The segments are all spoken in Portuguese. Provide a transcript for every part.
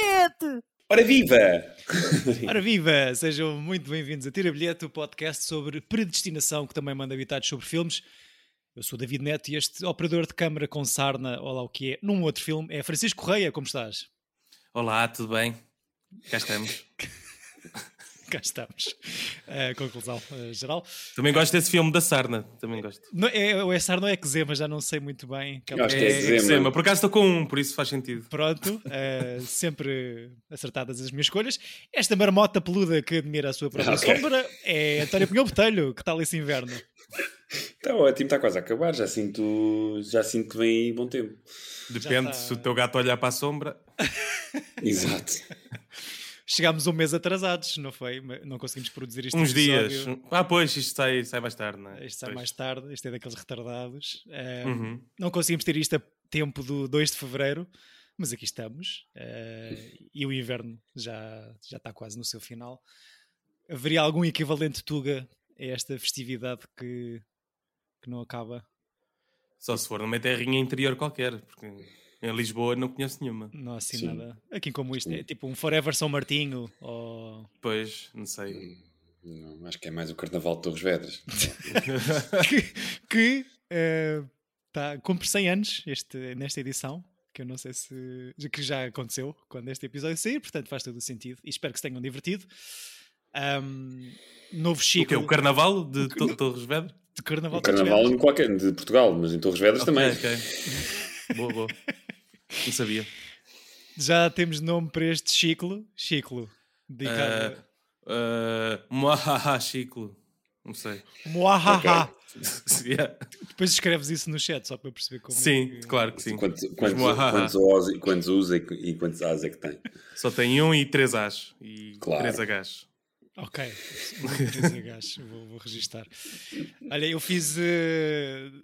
bilhete! Ora viva! Ora viva! Sejam muito bem-vindos a Tira Bilhete, o podcast sobre predestinação que também manda habitados sobre filmes. Eu sou David Neto e este operador de câmara com sarna, ou lá o que é, num outro filme, é Francisco Correia. Como estás? Olá, tudo bem? Cá estamos. Cá estamos. Uh, conclusão uh, geral. Também gosto desse filme da Sarna. Também gosto. Não, é, o é Sarna ou é Eczema? Já não sei muito bem. Eu acho que é Eczema. É, Por acaso estou com um, por isso faz sentido. Pronto. Uh, sempre acertadas as minhas escolhas. Esta marmota peluda que admira a sua própria okay. sombra é António Pinhão Botelho. Que tal esse inverno? Está ótimo, está quase a acabar. Já sinto, já sinto que vem aí bom tempo. Depende, tá... se o teu gato olhar para a sombra. Exato. Chegámos um mês atrasados, não foi? Não conseguimos produzir isto. Uns dias. Ah, pois, isto sai, sai mais tarde, não é? Isto sai pois. mais tarde, isto é daqueles retardados. Uh, uhum. Não conseguimos ter isto a tempo do 2 de fevereiro, mas aqui estamos. Uh, e o inverno já, já está quase no seu final. Haveria algum equivalente Tuga a esta festividade que, que não acaba? Só se for numa terrinha interior qualquer, porque em Lisboa não conheço nenhuma. Não assim Sim. nada. Aqui como isto é tipo um Forever São Martinho ou. Pois, não sei. Não, acho que é mais o Carnaval de Torres Vedras. que que uh, tá, cumpre 100 anos este, nesta edição. Que eu não sei se. que já aconteceu quando este episódio sair, portanto faz todo o sentido. E espero que se tenham divertido. Um, novo Chico. O, quê? o Carnaval de to Torres Vedras? De Carnaval, o carnaval de, qualquer, de Portugal, mas em Torres Vedras okay, também. Okay. boa, boa. Não sabia. Já temos nome para este ciclo. Ciclo. Dedicado. Uh, uh, Muahaha ciclo. Não sei. Muahaha. Okay. yeah. Depois escreves isso no chat só para perceber como. Sim, é que... claro que sim. Quantos, quantos, quantos, O's, quantos U's e quantos A's é que tem? Só tem um e três A's e claro. três H's. Ok, vou, vou registar. Olha, eu fiz. Uh,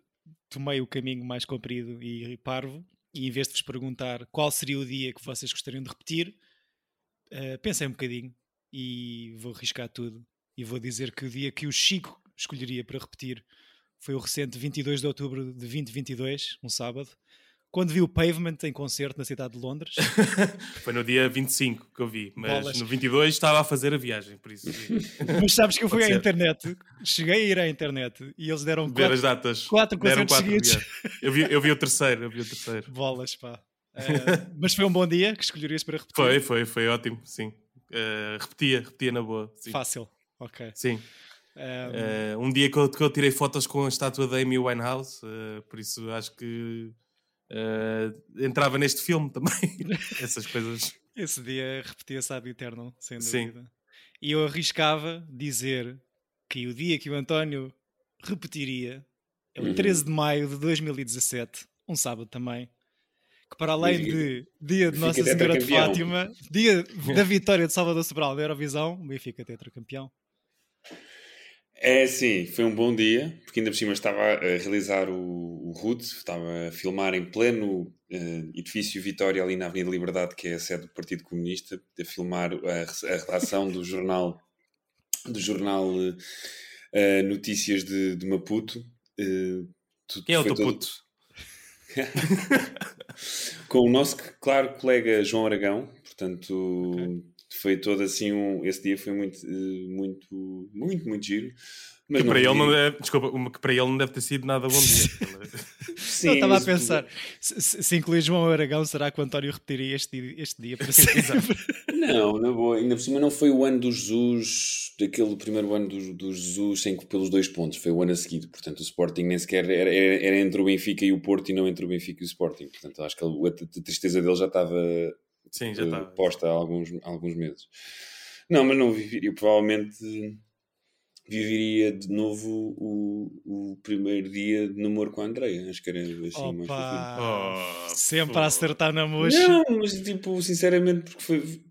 tomei o caminho mais comprido e parvo e em vez de vos perguntar qual seria o dia que vocês gostariam de repetir, uh, pensei um bocadinho e vou arriscar tudo. E vou dizer que o dia que o Chico escolheria para repetir foi o recente 22 de outubro de 2022, um sábado, quando vi o Pavement em concerto na cidade de Londres. Foi no dia 25 que eu vi, mas Bolas. no 22 estava a fazer a viagem, por isso. mas sabes que eu fui à internet, cheguei a ir à internet e eles deram Ver quatro, as datas. quatro concertos quatro seguidos. Eu vi, eu vi o terceiro, eu vi o terceiro. Bolas, pá. Uh, mas foi um bom dia que escolherias para repetir? Foi, foi, foi ótimo, sim. Uh, repetia, repetia na boa. Sim. Fácil, ok. Sim. Um, uh, um dia que eu, que eu, tirei fotos com a estátua da Amy Winehouse, por isso acho que uh, entrava neste filme também. Essas coisas. Esse dia repetia-se ad eterno, sem dúvida. Sim. E eu arriscava dizer que o dia que o António repetiria é o 13 uhum. de maio de 2017, um sábado também. Que para além de dia de Nossa Senhora de Fátima, dia da vitória de Salvador Sobral da Eurovisão, o Benfica tetracampeão. É, sim, foi um bom dia, porque ainda por cima estava a realizar o, o RUT, estava a filmar em pleno uh, edifício Vitória, ali na Avenida Liberdade, que é a sede do Partido Comunista, a filmar a, a redação do jornal, do jornal uh, Notícias de, de Maputo. Uh, Quem é o teu todo... puto? Com o nosso, claro, colega João Aragão, portanto... Okay foi todo assim um. Esse dia foi muito, eh, muito, muito, muito giro. Mas que para, ele não deve, desculpa, que para ele não deve ter sido nada bom dia. Sim, eu estava a pensar, se, se incluir João Aragão, será que o António repetiria este, este dia para sempre? não, na boa, ainda por cima não foi o ano do Jesus, daquele primeiro ano do, do Jesus sem pelos dois pontos, foi o ano a seguir. Portanto, o Sporting nem sequer era, era, era, entre o Benfica e o Porto e não entre o Benfica e o Sporting. Portanto, acho que a, a tristeza dele já estava Sim, já está. Posta há alguns, alguns meses. Não, mas não viveria. Provavelmente viveria de novo o, o primeiro dia de namoro com a Andreia. Acho que era assim Opa, mais oh, Sempre a acertar na mocha. Não, mas tipo, sinceramente, porque foi.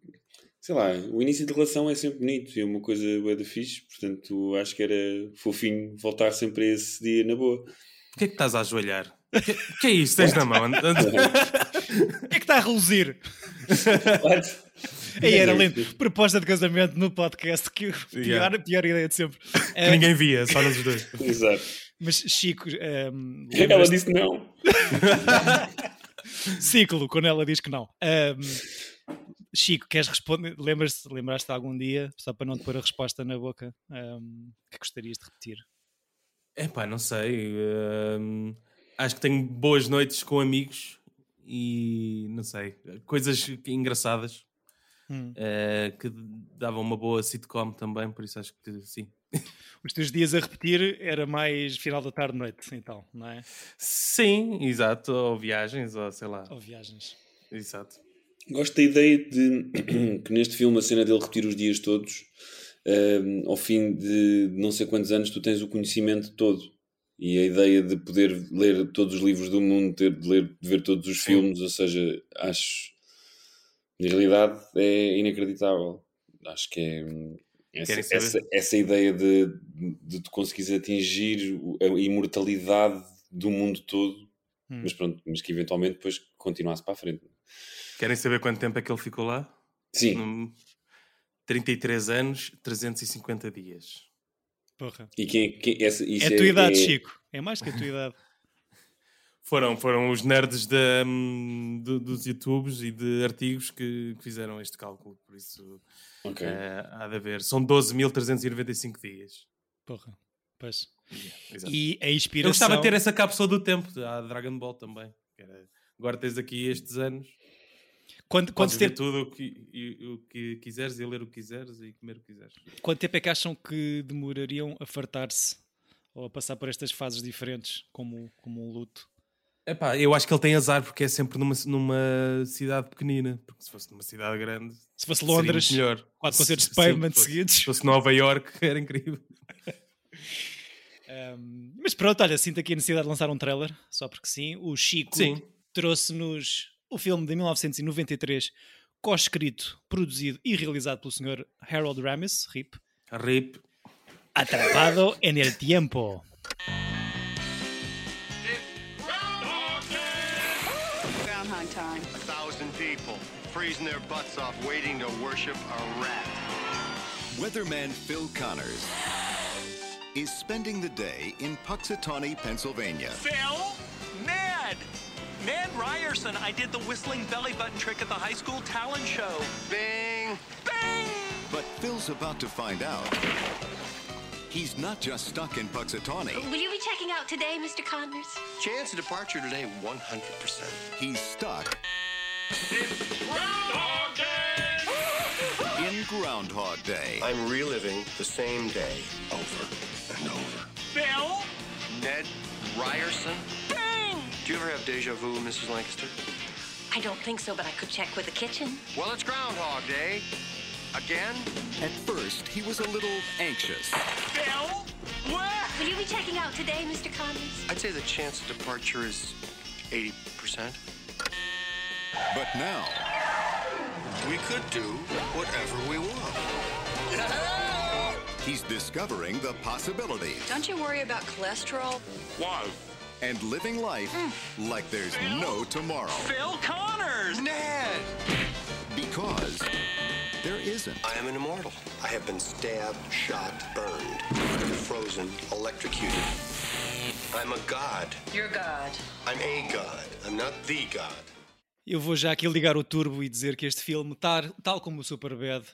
Sei lá, o início de relação é sempre bonito e é uma coisa boa da fixe, portanto acho que era fofinho voltar sempre a esse dia na boa. Porquê é que estás a ajoelhar? O que, que, é isso? Tens na mão? O que é que está a reluzir? Aí era lindo. Proposta de casamento no podcast, que pior, yeah. pior ideia de sempre. Que ninguém via, só nós dois. Exato. Mas Chico. Um, ela disse não. Ciclo, quando ela diz que não. Um, Chico, queres responder? Lembras-te, lembraste algum dia, só para não te pôr a resposta na boca, um, que gostarias de repetir? É pá, não sei. Um, acho que tenho boas noites com amigos e não sei, coisas engraçadas hum. uh, que davam uma boa sitcom também, por isso acho que sim. Os teus dias a repetir era mais final da tarde, noite, então, não é? Sim, exato, ou viagens, ou sei lá. Ou viagens. Exato. Gosto da ideia de que neste filme a cena dele repetir os dias todos, uh, ao fim de não sei quantos anos, tu tens o conhecimento todo. E a ideia de poder ler todos os livros do mundo, ter de, ler, de ver todos os Sim. filmes, ou seja, acho. Na realidade é inacreditável. Acho que é. Essa, essa, essa, ideia de, de tu conseguires atingir a imortalidade do mundo todo, hum. mas pronto, mas que eventualmente depois continuasse para a frente. Querem saber quanto tempo é que ele ficou lá? Sim. Um, 33 anos, 350 dias. Porra. E quem, quem essa, é a tua é, idade, é... Chico. É mais que a tua idade. Foram, foram os nerds de, hum, de, dos YouTubes e de artigos que, que fizeram este cálculo, por isso okay. é, há de haver. São 12.395 dias. Porra, pois. Yeah, e a inspiração... Eu gostava de ter essa cápsula do tempo, a Dragon Ball também. Agora tens aqui estes anos. Quando, quando ter tudo o que, e, o que quiseres e ler o que quiseres e comer o que quiseres. Quanto tempo é que acham que demorariam a fartar-se ou a passar por estas fases diferentes, como, como um luto? Epá, eu acho que ele tem azar porque é sempre numa, numa cidade pequenina. Porque se fosse numa cidade grande, se fosse Londres, melhor. quatro concertos de pavement seguidos. Se fosse Nova York, era incrível. um, mas pronto, olha, sinto aqui a necessidade de lançar um trailer, só porque sim. O Chico trouxe-nos o filme de 1993, co-escrito, produzido e realizado pelo Sr. Harold Ramis, RIP. RIP. Atrapado en el tiempo. Groundhog time. A thousand people freezing their butts off waiting to worship a rat. Weatherman Phil Connors is spending the day in Puxatawney, Pennsylvania. Phil? Ned! Ned Ryerson, I did the whistling belly button trick at the high school talent show. Bing! Bing! But Phil's about to find out. He's not just stuck in Puxatawney. Will you be checking out today, Mr. Connors? Chance of departure today, 100%. He's stuck. Groundhog Day! In Groundhog Day. I'm reliving the same day over and over. Bill? Ned Ryerson? Do you ever have deja vu, Mrs. Lancaster? I don't think so, but I could check with the kitchen. Well, it's Groundhog Day. Again? At first, he was a little anxious. Bill? What? Will you be checking out today, Mr. Connors? I'd say the chance of departure is 80%. But now... We could do whatever we want. He's discovering the possibilities. Don't you worry about cholesterol? Why? And living life mm. like there's Phil? no tomorrow. Phil Connors! Ned! Because there isn't. I am an immortal. I have been stabbed, shot, burned, frozen, electrocuted. I'm a god. You're God. I'm a god. I'm not the god. Eu vou já aqui ligar o turbo e dizer que este filme, tal, tal como o Superbad,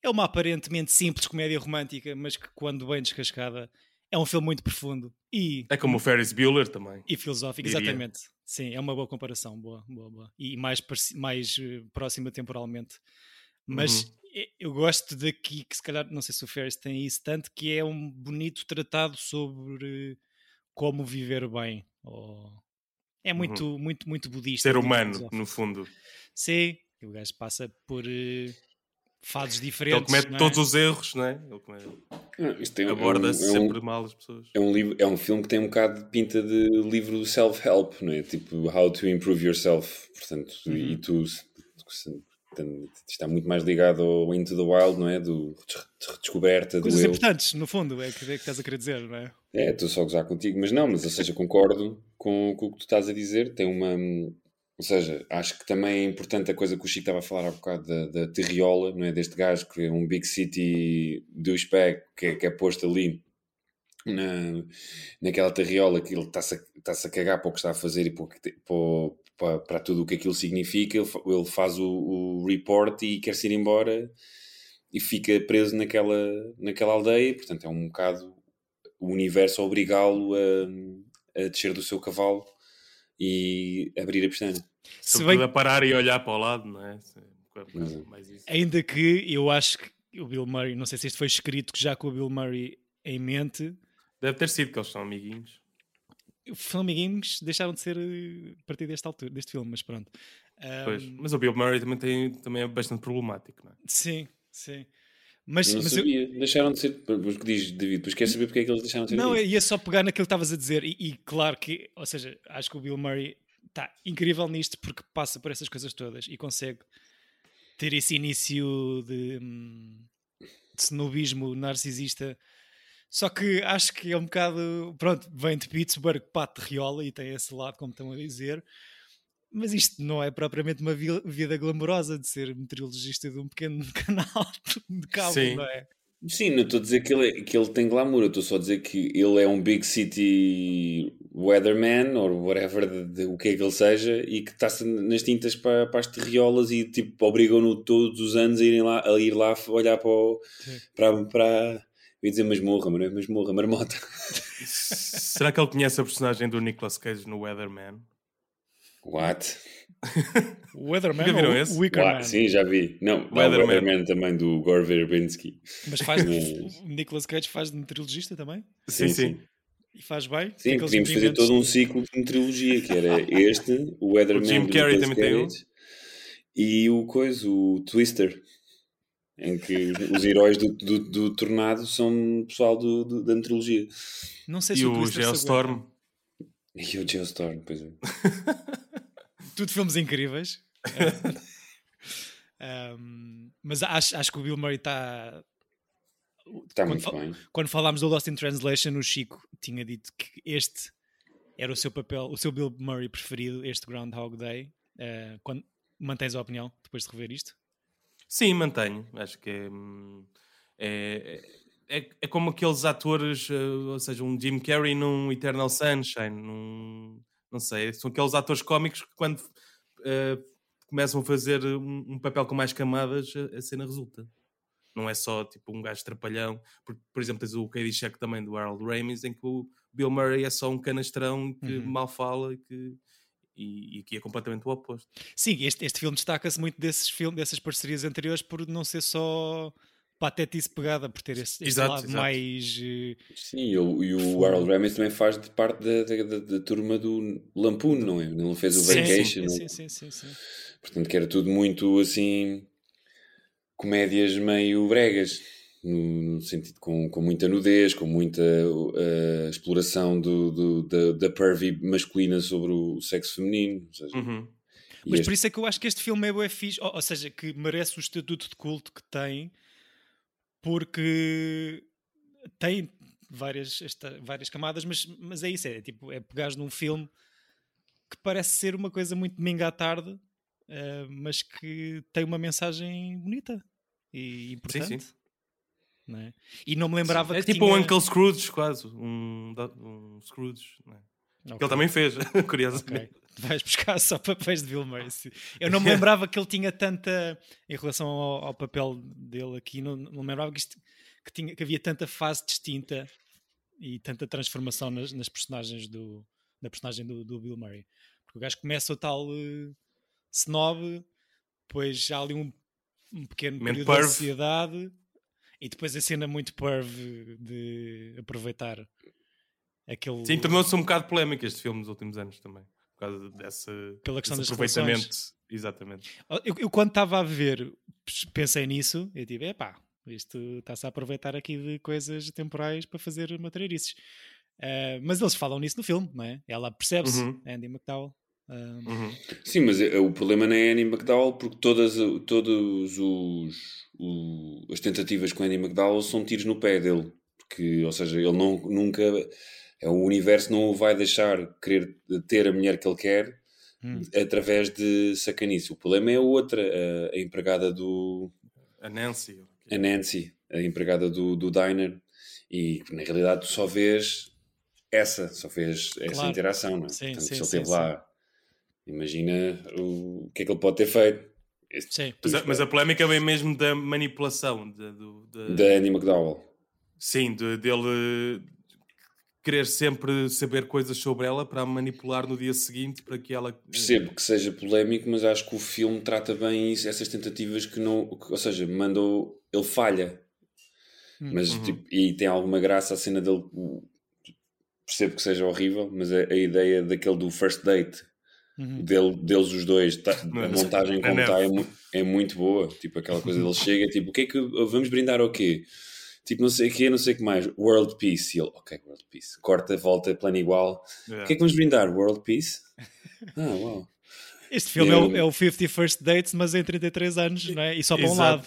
é uma aparentemente simples comédia romântica, mas que quando bem descascada é um filme muito profundo e é como o Ferris Bueller também e filosófico diria. exatamente sim é uma boa comparação boa boa, boa. e mais mais uh, próxima temporalmente mas uhum. eu gosto daqui que se calhar não sei se o Ferris tem isso tanto que é um bonito tratado sobre como viver bem ou... é muito uhum. muito muito budista ser humano no fundo sim o gajo passa por uh, fases diferentes. Ele comete é? todos os erros, não é? Ele comete... não, aborda é um, sempre é um, mal as pessoas. É um, livro, é um filme que tem um bocado de pinta de livro do self-help, não é? Tipo, How to Improve Yourself. Portanto, uhum. e tu está muito mais ligado ao Into the Wild, não é? Do redescoberta Coisas do importantes, no fundo, é o que, é que estás a querer dizer, não é? É, estou só a gozar contigo, mas não, mas ou seja, concordo com, com o que tu estás a dizer. Tem uma, ou seja, acho que também é importante a coisa que o Chico estava a falar há bocado da, da terriola, não é? Deste gajo que é um big city douchebag que é, que é posto ali na, naquela terriola que ele está-se a, a cagar para o que está a fazer e para, para tudo o que aquilo significa, ele, ele faz o, o report e quer se ir embora e fica preso naquela, naquela aldeia, portanto é um bocado o universo a obrigá-lo a, a descer do seu cavalo e abrir a pestana. Se bem... a parar e olhar para o lado, não é? Ainda que eu acho que o Bill Murray, não sei se isto foi escrito já com o Bill Murray em mente. Deve ter sido que eles são amiguinhos. São amiguinhos, deixaram de ser a partir desta altura, deste filme, mas pronto. Um... Pois, mas o Bill Murray também, tem, também é bastante problemático, não é? Sim, sim. Mas, não mas sabia. Eu... Deixaram de ser. Mas que diz, David? Pois quer saber porque é que eles deixaram de ser. Não, ia só pegar naquilo que estavas a dizer. E, e, claro que, ou seja, acho que o Bill Murray está incrível nisto porque passa por essas coisas todas e consegue ter esse início de, hum, de snobismo narcisista. Só que acho que é um bocado. Pronto, vem de Pittsburgh, pate de riola e tem esse lado, como estão a dizer. Mas isto não é propriamente uma vida glamourosa de ser meteorologista de um pequeno canal de cabo, Sim. não é? Sim, não estou a dizer que ele, que ele tem glamour, eu estou só a dizer que ele é um big city weatherman, ou whatever, de, de, o que é que ele seja, e que está nas tintas para, para as terriolas e tipo, obrigam-no todos os anos a, irem lá, a ir lá olhar para, o, para, para, eu ia dizer masmorra, mas não é masmorra, marmota. Será que ele conhece a personagem do Nicolas Cage no Weatherman? What? Weatherman já viram esse? Wickerman? Sim, já vi. Não, Weatherman. Weatherman também do Gore Verbinski. Mas faz o Nicolas Cage faz de meteorologista também? Sim, sim. sim. E faz bem? Sim, podíamos fazer todo um ciclo de meteorologia, que era este, o Weatherman o Jim Carrey também tem um. E o coisa, o Twister, em que os heróis do, do, do tornado são pessoal do, do, da meteorologia. Não sei se e o, o Geostorm. E o Geostorm, pois é. Tudo filmes incríveis. um, mas acho, acho que o Bill Murray está. Está muito bem. Quando falámos do Lost in Translation, o Chico tinha dito que este era o seu papel, o seu Bill Murray preferido, este Groundhog Day. Uh, quando, mantens a opinião depois de rever isto? Sim, mantenho. Acho que é, é, é, é como aqueles atores, eh, ou seja, um Jim Carrey num Eternal Sunshine, num não sei, são aqueles atores cómicos que quando uh, começam a fazer um, um, papel com mais camadas, a, a, cena resulta. Não é só tipo um gajo trapalhão. Por, por exemplo, tens o Check também do Harold Ramis, em que o Bill Murray é só um canastrão que uhum. mal fala e que e, e aqui é completamente o oposto. Sim, este, este filme destaca-se muito desses filmes, dessas parcerias anteriores por não ser só patetice pegada por ter esse, exato, lado exato. mais. Uh, Sim, e o, e o Harold Ramis também faz de parte da, da, da, da turma do Lampoon, não é? Ele fez o sim, Vacation. Sim, sim, sim, sim, Portanto, que era tudo muito assim. comédias meio bregas. No, no sentido com, com muita nudez, com muita uh, exploração do, do, da, da pervy masculina sobre o sexo feminino. Seja, uhum. Mas este... por isso é que eu acho que este filme é bué fixe, ou, ou seja, que merece o estatuto de culto que tem porque tem várias, esta, várias camadas, mas, mas é isso, é tipo, é pegares num filme que parece ser uma coisa muito domingo à tarde, uh, mas que tem uma mensagem bonita e importante. Sim, sim. Não é? E não me lembrava sim. É tipo tinha... um Uncle Scrooge, quase. Um, um Scrooge. É? Okay. Que ele também fez, curiosamente. Okay. Vais buscar só papéis de Bill Murray. Eu não me lembrava que ele tinha tanta. Em relação ao, ao papel dele aqui, não, não me lembrava que, isto, que, tinha, que havia tanta fase distinta e tanta transformação nas, nas personagens do, na personagem do, do, Bill Murray. Porque o gajo começa o tal uh, snob, depois já ali um, um pequeno período de ansiedade e depois a cena muito perv de aproveitar aquele. Sim, tornou-se um bocado polémico este filme nos últimos anos também causa dessa pela questão desse das aproveitamento. Exatamente. Eu, eu, quando estava a ver, pensei nisso, eu tive, epá, isto está-se a aproveitar aqui de coisas temporais para fazer materialices. Uh, mas eles falam nisso no filme, não é? Ela percebe-se, uhum. Andy McDowell. Um... Uhum. Sim, mas eh, o problema não é Andy McDowell porque todas, todos os, os as tentativas com Andy McDowell são tiros no pé dele. Porque, ou seja, ele não, nunca é o universo não o vai deixar querer ter a mulher que ele quer hum. através de sacanice. O problema é a outra, a, a, empregada do. A Nancy. A Nancy, a empregada do, do diner. E na realidade tu só vês essa, só vês essa claro. interação, não é? Sim, Portanto, sim, só sim, teve lá Imagina o, o que é que ele pode ter feito. Sim. Mas, a, mas a polémica vem mesmo da manipulação de, de, da Annie McDowell. Sim, de, dele querer sempre saber coisas sobre ela para a manipular no dia seguinte para que ela. Percebo que seja polémico, mas acho que o filme trata bem isso, essas tentativas que não. Ou seja, mandou. Ele falha. Hum. Mas, uhum. tipo, e tem alguma graça a cena dele. Percebo que seja horrível, mas a, a ideia daquele do first date uhum. dele, deles os dois, tá, a montagem como está é, é, muito boa. Tipo, aquela coisa dele chega, tipo, o que é que vamos brindar ao quê? Tipo, não sei o quê, não sei o que mais. World Peace. E ele, ok, World Peace. Corta, volta, plano igual. Yeah. O que é que vamos brindar? World Peace? Ah, uau. Este filme é, o, é o 51st Dates, mas em 33 anos, não é? E só para um lado.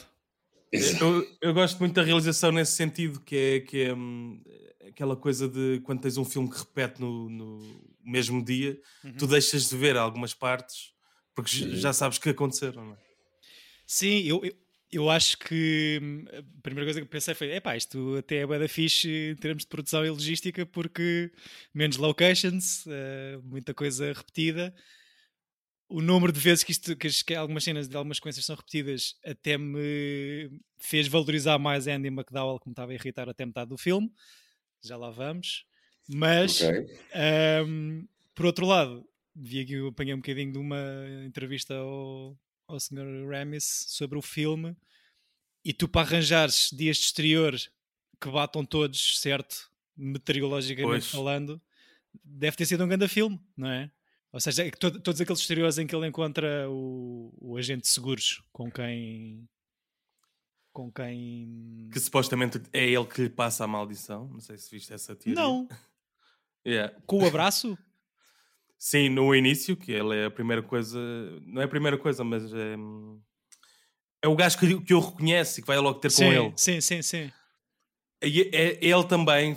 Eu, eu, gosto muito da realização nesse sentido, que é, que é hum, aquela coisa de quando tens um filme que repete no, no mesmo dia, uhum. tu deixas de ver algumas partes porque já sabes que aconteceram, não é? Sim, eu, eu, eu, acho que hum, a primeira coisa que pensei foi: epá, isto até é bem fixe em termos de produção e logística, porque menos locations, uh, muita coisa repetida. O número de vezes que, isto, que, que algumas cenas de algumas sequências são repetidas até me fez valorizar mais Andy McDowell, que me estava a irritar até metade do filme. Já lá vamos. Mas, okay. um, por outro lado, vi aqui, eu apanhei um bocadinho de uma entrevista ao, ao Sr. Ramis sobre o filme e tu para arranjares dias de exterior que batam todos, certo? Meteorologicamente pois. falando, deve ter sido um grande filme, não é? Ou seja, é to todos aqueles exteriores em que ele encontra o, o agente de seguros com quem com quem que supostamente é ele que lhe passa a maldição. Não sei se viste essa teoria. Não, Yeah. Com o abraço? Sim, no início, que ele é a primeira coisa. Não é a primeira coisa, mas é. É o gajo que, que eu reconhece e que vai logo ter sim, com ele. Sim, sim, sim. E é, ele também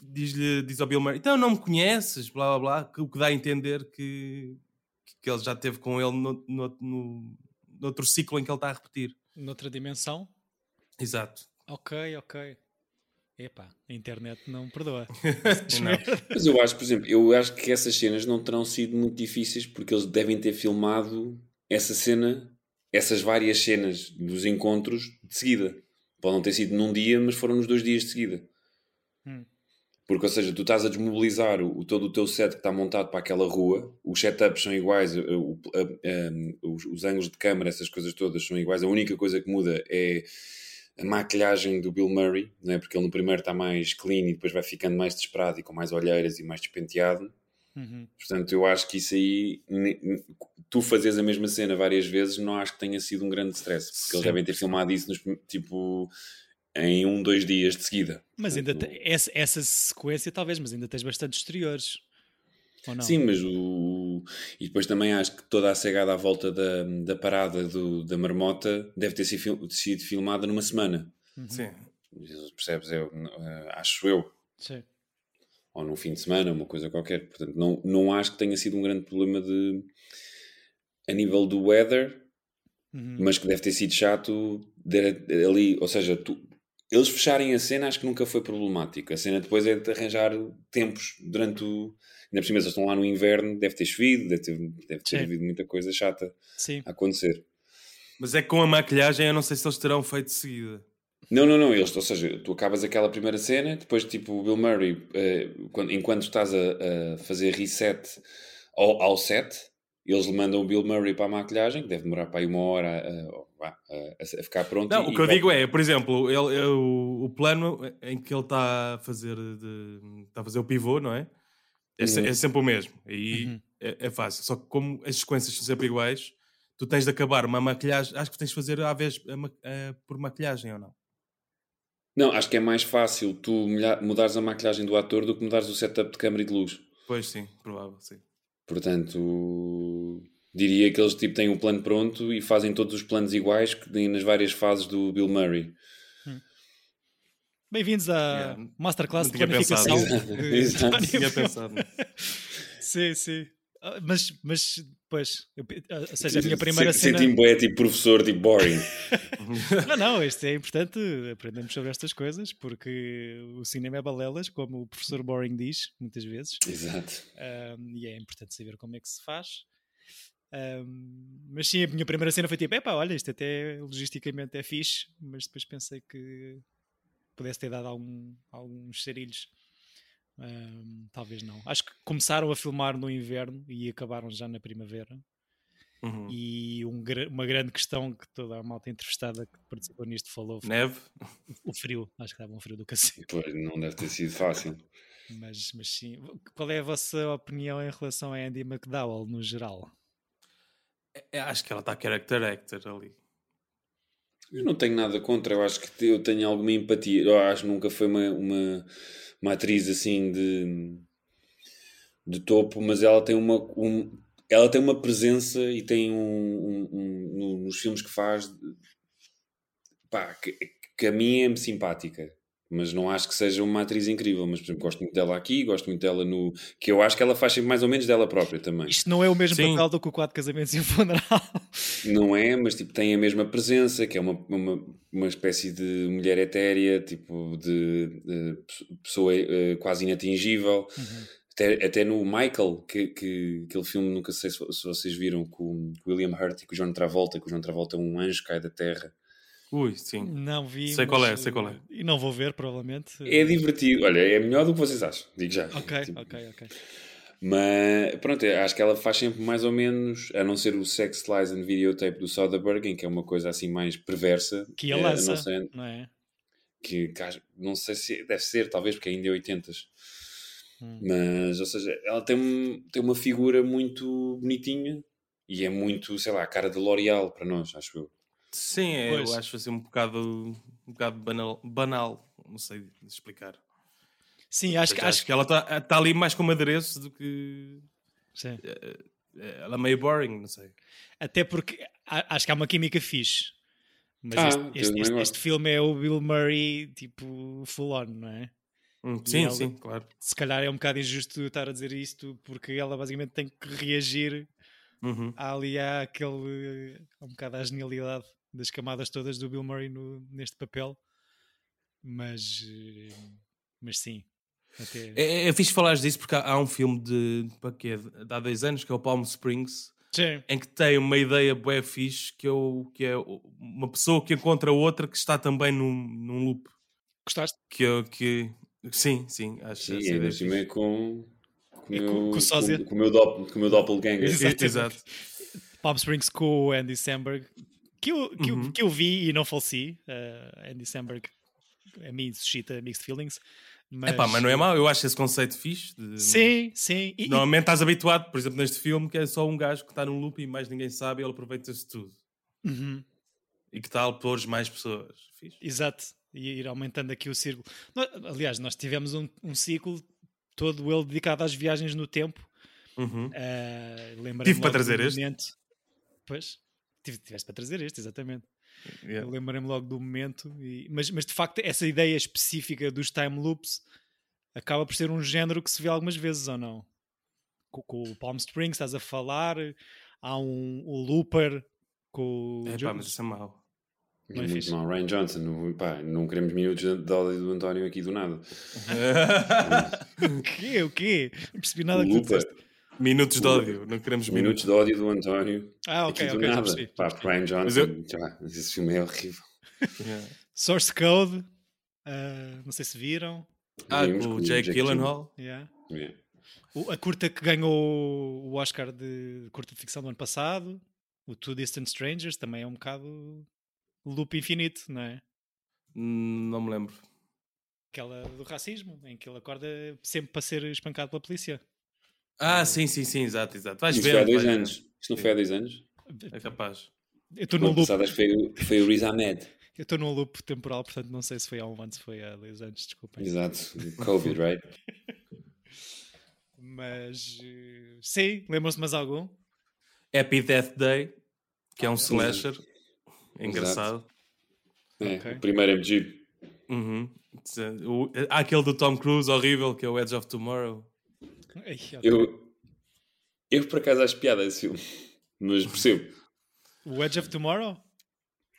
diz-lhe, diz ao Bill Murray, então não me conheces, blá blá blá, o que dá a entender que, que ele já teve com ele no, no, no, no outro ciclo em que ele está a repetir. Noutra dimensão? Exato. Ok, ok. Epá, a internet não perdoa. não. Mas eu acho, por exemplo, eu acho que essas cenas não terão sido muito difíceis porque eles devem ter filmado essa cena, essas várias cenas dos encontros de seguida. Podem ter sido num dia, mas foram nos dois dias de seguida. Hum. Porque, ou seja, tu estás a desmobilizar o, todo o teu set que está montado para aquela rua, os setups são iguais, o, a, a, os, os ângulos de câmera, essas coisas todas são iguais. A única coisa que muda é a maquilhagem do Bill Murray, né? porque ele no primeiro está mais clean e depois vai ficando mais desesperado e com mais olheiras e mais despenteado. Uhum. Portanto, eu acho que isso aí, tu fazes a mesma cena várias vezes, não acho que tenha sido um grande stress, porque eles devem ter filmado isso nos, tipo em um, dois dias de seguida. Mas Portanto, ainda te, essa, essa sequência, talvez, mas ainda tens bastante exteriores. Sim, mas o. E depois também acho que toda a cegada à volta da, da parada do, da marmota deve ter sido, sido filmada numa semana. Uhum. Sim. Percebes? Eu, uh, acho eu. Sim. Ou num fim de semana, uma coisa qualquer. Portanto, não, não acho que tenha sido um grande problema de. a nível do weather, uhum. mas que deve ter sido chato de, ali. Ou seja, tu, eles fecharem a cena acho que nunca foi problemático. A cena depois é de arranjar tempos durante o Ainda por cima, eles estão lá no inverno, deve ter chovido, deve ter, deve ter havido muita coisa chata Sim. a acontecer. Mas é que com a maquilhagem eu não sei se eles terão feito de seguida. Não, não, não. Eles, ou seja, tu acabas aquela primeira cena, depois, tipo, o Bill Murray, eh, quando, enquanto estás a, a, fazer reset ao, ao set, eles mandam o Bill Murray para a maquilhagem, que deve demorar para aí uma hora a, a, a ficar pronto. Não, o que eu digo é, por exemplo, ele, ele, o, o plano em que ele está a fazer de, está a fazer o pivô, não é? É, é sempre o mesmo. Aí uhum. é, é, fácil. Só que como as sequências são sempre iguais, tu tens de acabar uma maquilhagem. Acho que tens de fazer à vez a, a, por maquilhagem ou não? Não, acho que é mais fácil tu mudares a maquilhagem do ator do que mudares o setup de câmera e de luz. Pois sim, provável, sim. Portanto, diria que eles tipo, têm um plano pronto e fazem todos os planos iguais nas várias fases do Bill Murray. Bem-vindos à yeah. Masterclass de planificação. Exato. Tinha pensado. sim, sim. Ah, mas, mas pois, eu, ah, ou seja, a minha primeira Senti cena. Senti-me bué, tipo professor, tipo boring. não, não, isto é importante aprendermos sobre estas coisas, porque o cinema é balelas, como o professor Boring diz, muitas vezes. Exato. Um, e é importante saber como é que se faz. Um, mas sim, a minha primeira cena foi tipo: epá, olha, isto até logisticamente é fixe, mas depois pensei que pudesse ter dado algum, alguns sarilhos. Um, talvez não. Acho que começaram a filmar no inverno e acabaram já na primavera. Uhum. E um, uma grande questão que toda a malta entrevistada que participou nisto falou Neve? O frio, acho que estava um frio do cacete. Pois, não deve ter sido fácil. mas, mas sim. Qual é a vossa opinião em relação a Andy McDowell no geral? É, é, acho que ela está character actor ali. Eu não tenho nada contra, eu acho que eu tenho alguma empatia. Eu acho que nunca foi uma, uma, uma atriz assim de, de topo, mas ela tem uma. Um, ela tem uma presença e tem um, um, um nos filmes que faz pá, que, que a mim é simpática mas não acho que seja uma atriz incrível. Mas, por exemplo, gosto muito dela aqui, gosto muito dela no. que eu acho que ela faz sempre mais ou menos dela própria também. Isto não é o mesmo Sim. papel do que o quatro casamentos e o funeral. Não é, mas tipo, tem a mesma presença, que é uma, uma, uma espécie de mulher etérea, tipo, de, de pessoa uh, quase inatingível. Uhum. Até, até no Michael, que, que aquele filme, nunca sei se, se vocês viram, com o William Hurt e com o John Travolta, que o John Travolta é um anjo que cai da terra. Ui, sim. Não vi. Sei qual é, sei qual é. E não vou ver, provavelmente. É divertido. Olha, é melhor do que vocês acham, digo já. Ok, tipo, ok, ok. Mas pronto, acho que ela faz sempre mais ou menos, a não ser o Sex Lies and Videotape do Soderbergh, que é uma coisa assim mais perversa. Que ela lança, não, não é? Que, não sei se deve ser, talvez, porque ainda é 80 hum. Mas, ou seja, ela tem, tem uma figura muito bonitinha e é muito, sei lá, a cara de L'Oreal para nós, acho eu. Sim, é, eu acho assim um bocado, um bocado banal, banal, não sei explicar. Sim, acho, que, acho que ela está tá ali mais como adereço do que. Sim. Eh, eh, ela é meio boring, não sei. Até porque acho que há uma química fixe. Mas ah, este, este, este, este, filme é o Bill Murray, tipo, full on, não é? Hum, sim, ela, sim, claro. Se calhar é um bocado injusto estar a dizer isto, porque ela basicamente tem que reagir uhum. ali àquele. um bocado à genialidade das camadas todas do Bill Murray no, neste papel. Mas, mas sim. Até... É, é fixe falares disso porque há, há um filme de, para quê? de há dois anos que é o Palm Springs. Sim. Em que tem uma ideia bué fixe que, eu, que é uma pessoa que encontra outra que está também num, num loop. Gostaste? Que, eu, que, sim, sim, acho sim, que é, é com, com, é com, com, com, com, o meu doppel, com o meu doppelganger. Exato. Palm Springs com o Andy Samberg que eu, que, uhum. eu, que eu vi e não faleci. Uh, Andy Samberg a mim suscita mixed feelings. Mas... Epá, mas não é mau, eu acho esse conceito fixe. De... Sim, sim. E, Normalmente e... estás habituado, por exemplo, neste filme, que é só um gajo que está num loop e mais ninguém sabe e ele aproveita-se tudo. Uhum. E que tal pôr mais pessoas. Fixe. Exato. E ir aumentando aqui o círculo. aliás, nós tivemos um, um ciclo todo ele dedicado às viagens no tempo. Uhum. Uh, Tive para trazer este. Pois tiveste para trazer este, exatamente. Yeah. Eu lembrei-me logo do momento, e, mas, mas de facto, essa ideia específica dos time loops acaba por ser um género que se vê algumas vezes ou não? Com, com o Palm Springs, estás a falar, há um o Looper com o. É pá, mas isso é mau. Não é muito mal. Ryan Johnson, não, pá, não queremos minutos de ódio do António aqui do nada. o quê? O quê? Não percebi nada o que Looper, Minutos de ódio, não queremos minutos. Minutos de ódio do António. Ah, ok, aqui ok. Do nada. Pá, Ryan Johnson, eu... já, esse filme é horrível. Yeah. Source Code, uh, não sei se viram. Ah, com o Jake Gyllenhaal. Yeah. Yeah. a curta que ganhou o Oscar de curta de ficção do ano passado, o Two Distant Strangers, também é um bocado loop infinito, não é? Hum, não me lembro. Aquela do racismo, em que ele acorda sempre para ser espancado pela polícia. Ah, sim, sim, sim, exato, exato. Vais Isto ver. foi há dois anos. Isto não foi há dois anos? É capaz. Eu estou num loop. Foi, foi o Riz Ahmed. Eu estou num loop temporal, portanto não sei se foi há um ano, se foi há dois anos, desculpem. Exato, Covid, right? mas eh, sim, lembram-se mais algum? Happy Death Day, que é um slasher. Engraçado. É, okay. o primeiro é giro. Uhum. Há aquele do Tom Cruise horrível que é o Edge of Tomorrow. Eu, eu por acaso acho piada esse filme, mas percebo. O Edge of Tomorrow?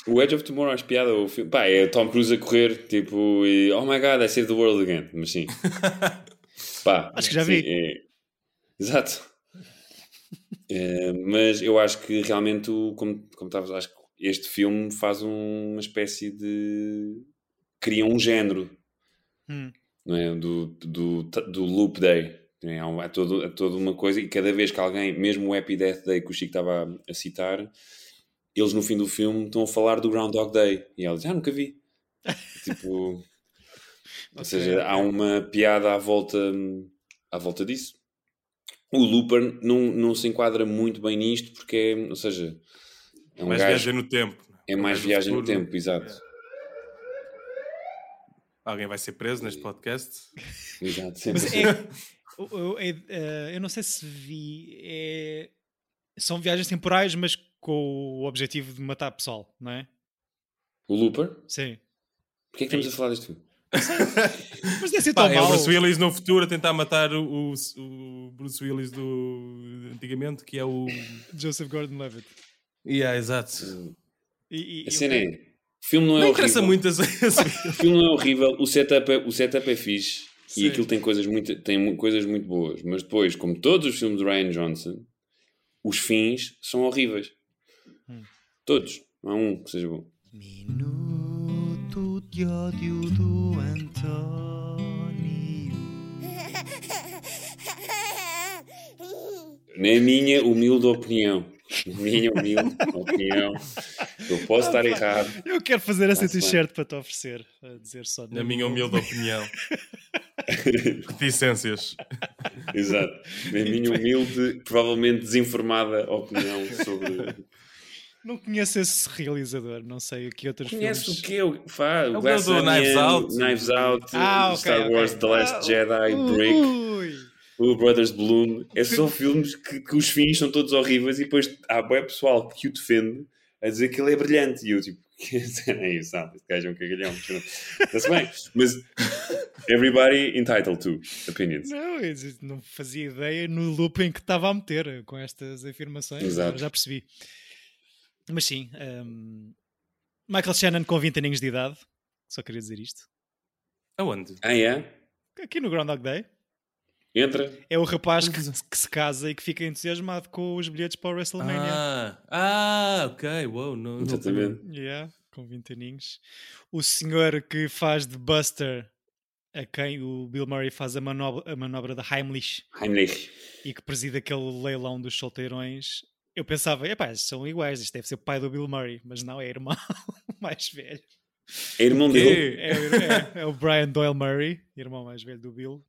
O Edge of Tomorrow acho piada. O filme, pá, é Tom Cruise a correr, tipo, e oh my god, I saved the world again. Mas sim, pá, acho que já vi. é... Exato. Uh, mas eu acho que realmente, como, como estavas, acho que este filme faz um, uma espécie de. cria um género hum. não é? do, do, do Loop Day. É, é, todo, é toda uma coisa, e cada vez que alguém, mesmo o Happy Death Day que o Chico estava a, citar, eles no fim do filme estão a falar do Groundhog Day. E ela diz: Ah, nunca vi. tipo. Ou seja, há uma piada à volta, à volta disso. O Looper não, não se enquadra muito bem nisto, porque é, ou seja, é um mais gajo, viagem no tempo. É mais, mais viagem no tempo, exato. É. Alguém vai ser preso neste podcast? Exato, sempre. Mas é, eu, eu, eh, eu, não sei se vi. É, são viagens temporais, mas com o objetivo de matar pessoal, não é? O Looper? Sim. Porquê é que estamos a falar disto filme? Mas deve ser tão Pá, É o Bruce Willis no futuro a tentar matar o, o, Bruce Willis do antigamente, que é o Joseph Gordon-Levitt. Yeah, exato. E, e, a cena é, o filme não é não horrível. interessa muito o filme não é horrível, o setup é, o setup é fixe Sim. e aquilo tem coisas, muito, tem coisas muito boas, mas depois, como todos os filmes de Ryan Johnson, os fins são horríveis. Hum. Todos. Não há um que seja bom. Minuto de ódio do António. Na minha humilde opinião. Minha humilde opinião. Eu posso estar errado. Eu quero fazer essa t-shirt para te oferecer. A dizer só. Na minha humilde opinião. Reticências. Exato. Na minha humilde, provavelmente desinformada opinião sobre. Não conheço esse realizador, não sei o que outros Conhece filmes... o que eu faço? O Glass Knives Out, Knives Out ah, okay, Star okay. Wars The Last ah, Jedi, Brick. Ui. O Brothers Bloom, é só filmes que, que, os fins são todos horríveis e depois há boé pessoal que o defende a dizer que ele é brilhante. E eu, tipo, que é isso? Não, este gajo é um cagalhão. Está-se bem, mas everybody entitled to opinions. Não, eu não fazia ideia no looping que estava a meter com estas afirmações. Exato. Já percebi. Mas sim, um, Michael Shannon com 20 aninhos de idade, só queria dizer isto. Aonde? Ah, é? Aqui no Groundhog Day. Entra. É o rapaz que, que, se casa e que fica entusiasmado com os bilhetes para o WrestleMania. Ah, ah ok, wow. No, Exatamente. Yeah, com 20 aninhos. O senhor que faz de Buster, a quem o Bill Murray faz a manobra, a manobra da Heimlich. Heimlich. E que preside aquele leilão dos solteirões. Eu pensava, epá, são iguais, isto deve ser o pai do Bill Murray, mas não, é irmão mais velho. É irmão dele? É, é, é, o Brian Doyle Murray, irmão mais velho do Bill.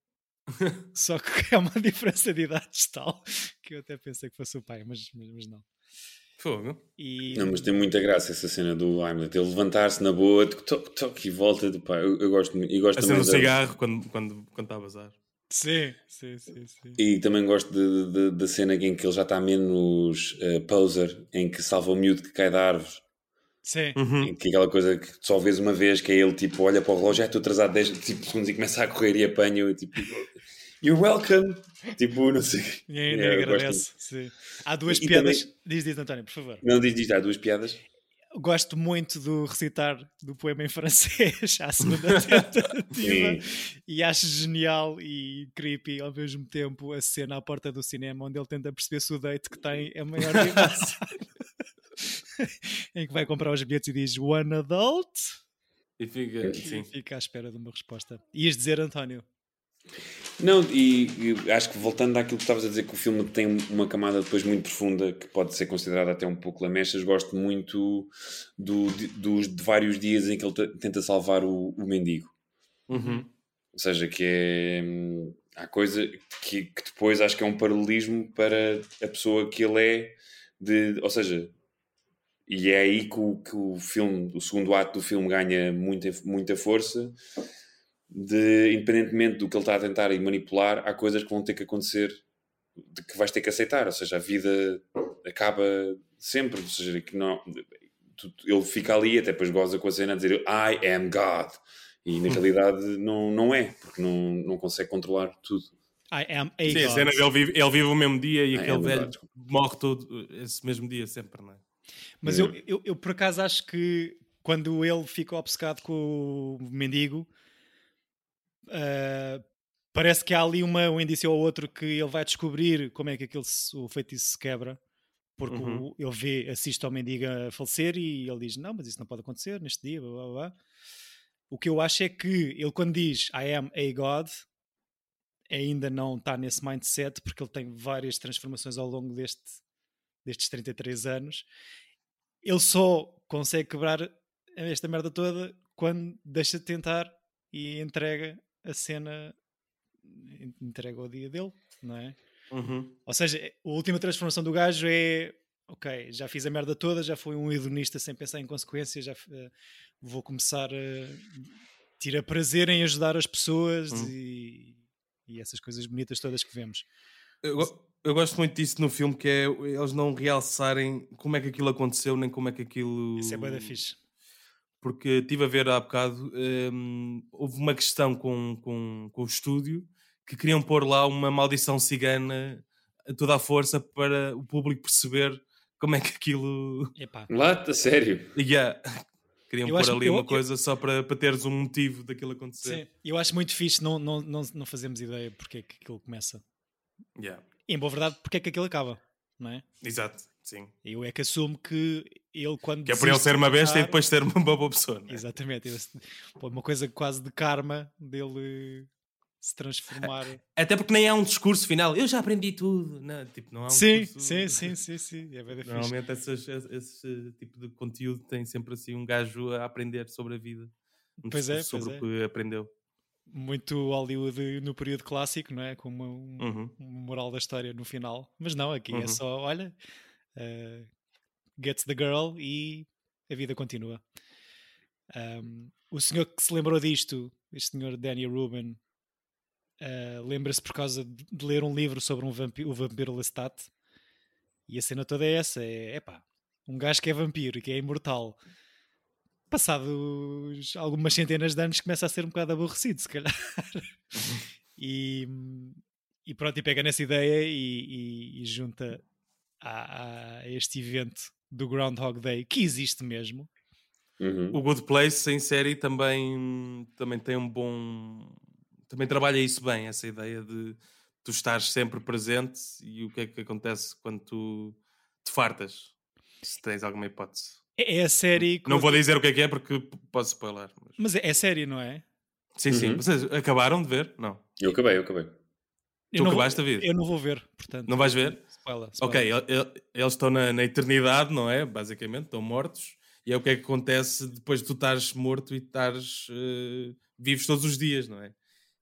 Só que é uma diferença de idades tal que eu até pensei que fosse o pai, mas, mas, mas não. Fogo. E... Não, mas tem muita graça essa cena do Heimlich, ele levantar-se na boa, toque, toque e volta. Do pai. Eu, eu gosto muito. E gosto a cena do cigarro quando, quando, quando está a bazar. Sim, sim, sim, sim. E também gosto da cena em que ele já está menos uh, poser, em que salva o miúdo que cai da árvore. Sim. Uhum. Que é aquela coisa que só vês uma vez, que é ele tipo, olha para o relógio, já estou atrasado 10 tipo, segundos e começa a correr e apanha tipo, You're welcome. Tipo, não sei. E ainda é, agradece. Sim. Há duas e piadas. Também... Diz, diz, António, por favor. Não, diz, diz, há duas piadas. Gosto muito do recitar do poema em francês à segunda tentativa e acho genial e creepy ao mesmo tempo a cena à porta do cinema onde ele tenta perceber se o date que tem é maior dimensão. em que vai comprar os bilhetes e diz One adult e fica, e fica à espera de uma resposta. Ias dizer, António? Não, e, e, acho que voltando àquilo que estavas a dizer, que o filme tem uma camada depois muito profunda, que pode ser considerada até um pouco lamechas, gosto muito do, de, dos de vários dias em que ele tenta salvar o, o mendigo. Uhum. Ou seja, que é. Há coisa que, que, depois acho que é um paralelismo para a pessoa que ele é, de, ou seja, e é aí que o, que o filme, o segundo ato do filme ganha muita, muita força de, independentemente do que ele está a tentar e manipular, há coisas que vão ter que acontecer de que vais ter que aceitar, ou seja, a vida acaba sempre, ou seja, que não, ele fica ali até depois goza com a cena a dizer I am God e na realidade não, não é, porque não, não consegue controlar tudo. I am a Sim, God. a cena ele vive, ele vive o mesmo dia e I aquele velho God. morre todo esse mesmo dia sempre, não é? Mas é. Eu, eu, eu por acaso acho que quando ele fica obcecado com o mendigo uh, parece que há ali uma, um indício ou outro que ele vai descobrir como é que aquele, o feitiço se quebra. Porque uhum. o, ele vê, assiste ao mendigo a falecer e ele diz: Não, mas isso não pode acontecer neste dia. Blá, blá, blá. O que eu acho é que ele, quando diz I am a God, ainda não está nesse mindset, porque ele tem várias transformações ao longo deste, destes 33 anos. Ele só consegue quebrar esta merda toda quando deixa de tentar e entrega a cena, entrega o dia dele, não é? Uhum. Ou seja, a última transformação do gajo é ok, já fiz a merda toda, já fui um hedonista sem pensar em consequências, já uh, vou começar a tirar prazer em ajudar as pessoas uhum. e, e, essas coisas bonitas todas que vemos. Eu, eu, gosto muito disso no filme, que é eles não realçarem como é que aquilo aconteceu, nem como é que aquilo. Isso é bem da fixe porque estive a ver há bocado, um, houve uma questão com, com, com o estúdio que queriam pôr lá uma maldição cigana a toda a força para o público perceber como é que aquilo. Lata, sério. Yeah. Queriam eu pôr ali uma eu, coisa só para, para teres um motivo daquilo acontecer. Sim, eu acho muito fixe, não, não, não, não fazemos ideia porque é que aquilo começa. Yeah. E em boa verdade, porque é que aquilo acaba, não é? Exato, sim. Eu é que assumo que ele quando. Que é por ele ser uma besta e depois ser uma boa pessoa. É? Exatamente. Uma coisa quase de karma dele se transformar. Até porque nem há um discurso final. Eu já aprendi tudo. Não, tipo, não há um sim, discurso... sim, sim, sim, sim. É Normalmente essas, esse tipo de conteúdo tem sempre assim um gajo a aprender sobre a vida. Um pois é, sobre pois o que é. aprendeu. Muito Hollywood no período clássico, não é? Com uma, um, uhum. uma moral da história no final. Mas não, aqui é uhum. é só, olha, uh, gets the girl e a vida continua. Um, o senhor que se lembrou disto, este senhor Danny Rubin, uh, lembra-se por causa de ler um livro sobre um vampiro, o vampiro Lestat. E a cena toda é essa: é epá, um gajo que é vampiro e que é imortal. Passados algumas centenas de anos, começa a ser um bocado aborrecido, se calhar. e, e pronto, e pega nessa ideia e, e, e junta a, a, este evento do Groundhog Day, que existe mesmo. Uhum. O Good Place em série também, também tem um bom. Também trabalha isso bem, essa ideia de tu estares sempre presente e o que é que acontece quando tu te fartas, se tens alguma hipótese. É, é a série. Não vou dizer o que é que é porque posso spoiler. Mas, mas é, é série, não é? Sim, sim. Uhum. Vocês acabaram de ver? Não. Eu acabei, eu acabei. Tu acabaste vou, a ver? Eu não vou ver, portanto. Não vais ver? Spoiler, spoiler. Ok, eles estão na, na, eternidade, não é? Basicamente, estão mortos. E é o que é que acontece depois de tu estares morto e estares uh, vivos todos os dias, não é?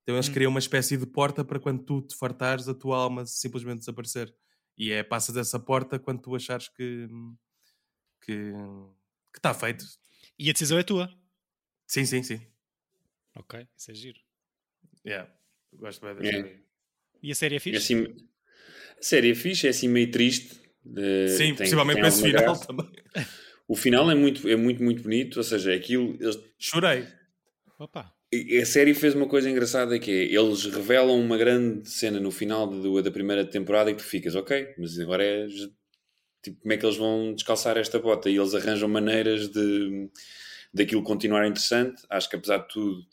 Então eles hum. criam uma espécie de porta para quando tu te fartares, a tua alma simplesmente desaparecer. E é passas essa porta quando tu achares que que está feito. E a decisão é tua? Sim, sim, sim. Ok, isso é giro. Yeah. Gosto bem da série. E a série é fixe? É assim, a série é fixe, é assim meio triste. De, Sim, tem, possivelmente para esse final graça. também. O final é muito, é muito, muito bonito, ou seja, aquilo. Eles... Chorei. Opa. A série fez uma coisa engraçada que é, eles revelam uma grande cena no final de, da primeira temporada e tu ficas, ok, mas agora é tipo, como é que eles vão descalçar esta bota? E eles arranjam maneiras de daquilo continuar interessante. Acho que apesar de tudo,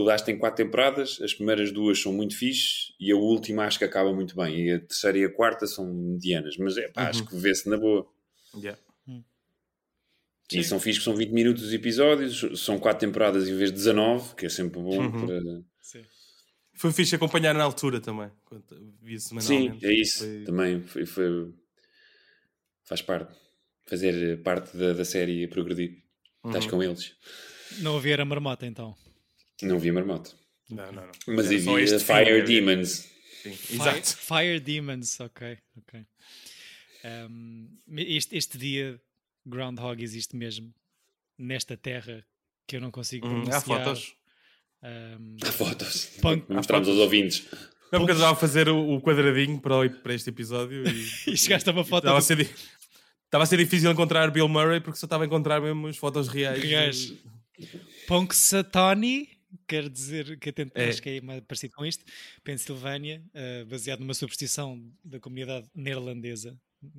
Aquilo tem quatro temporadas, as primeiras duas são muito fixes e a última acho que acaba muito bem. E a terceira e a quarta são medianas, mas é pá, uhum. acho que vê-se na boa. Yeah. Hum. E são fixes, são 20 minutos os episódios, são quatro temporadas em vez de 19, que é sempre bom uhum. para... Sim. Foi fixe acompanhar na altura também, via Sim, é isso, foi... também foi, foi, faz parte, fazer parte da, da série progredir. Uhum. Estás com eles. Não havia a marmota então. Não vi Marmota. Não, não, não. Mas vi Fire Demons. Fire, Fire, Demons, ok. ok. Um, este, este dia, Groundhog existe mesmo nesta terra que eu não consigo hum, pronunciar. Há fotos. Um, há fotos. Punk, Mostramos aos ouvintes. Não, porque eu estava a fazer o, o quadradinho para, para este episódio e, e chegaste a uma foto. Estava, a ser, estava a ser difícil encontrar Bill Murray porque só estava a encontrar mesmo as fotos reais. Reais. Punk Satani quer dizer que tento, é. acho que é mais parecido com isto, Pensilvânia, uh, baseado numa superstição da comunidade neerlandesa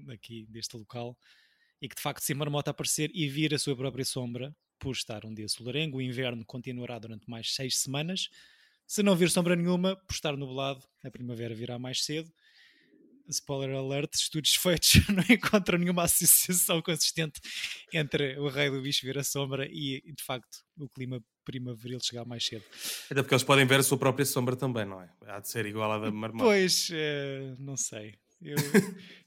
aqui deste local, e que de facto se a marmota aparecer e vir a sua própria sombra, por estar um dia solarengo, o inverno continuará durante mais seis semanas, Se não vir sombra nenhuma, por estar nublado, a primavera virá mais cedo. Spoiler alert, estudos feitos não encontram nenhuma associação consistente entre o rei do bicho vir a sombra e, de facto, o clima primaveril chegar mais cedo. Até porque eles podem ver a sua própria sombra também, não é? Há de ser igual à da marmota. Pois, é, não sei.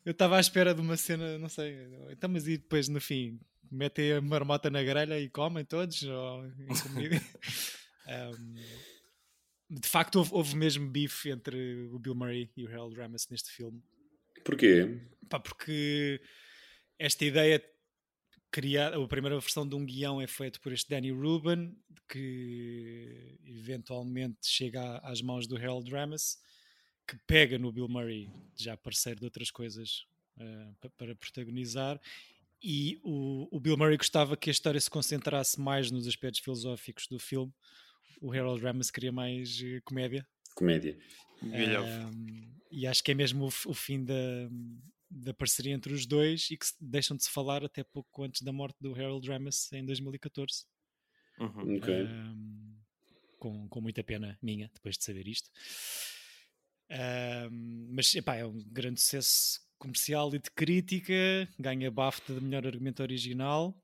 Eu estava à espera de uma cena, não sei. Então, mas e depois no fim? Metem a marmota na grelha e comem todos? Ou, um, de facto, houve, houve mesmo bife entre o Bill Murray e o Harold Ramis neste filme. Porquê? Pá, porque esta ideia criar a primeira versão de um guião é feito por este Danny Rubin que eventualmente chega às mãos do Harold Ramis que pega no Bill Murray já parceiro de outras coisas uh, para protagonizar. E o, o, Bill Murray gostava que a história se concentrasse mais nos aspectos filosóficos do filme. O Harold Ramis queria mais uh, comédia comédia. Um, e acho que é mesmo o, o fim da, da parceria entre os dois e que deixam de se falar até pouco antes da morte do Harold Ramis em 2014 uhum. okay. um, com, com muita pena minha depois de saber isto. Um, mas epá, é um grande sucesso comercial e de crítica ganha BAFTA de melhor argumento original.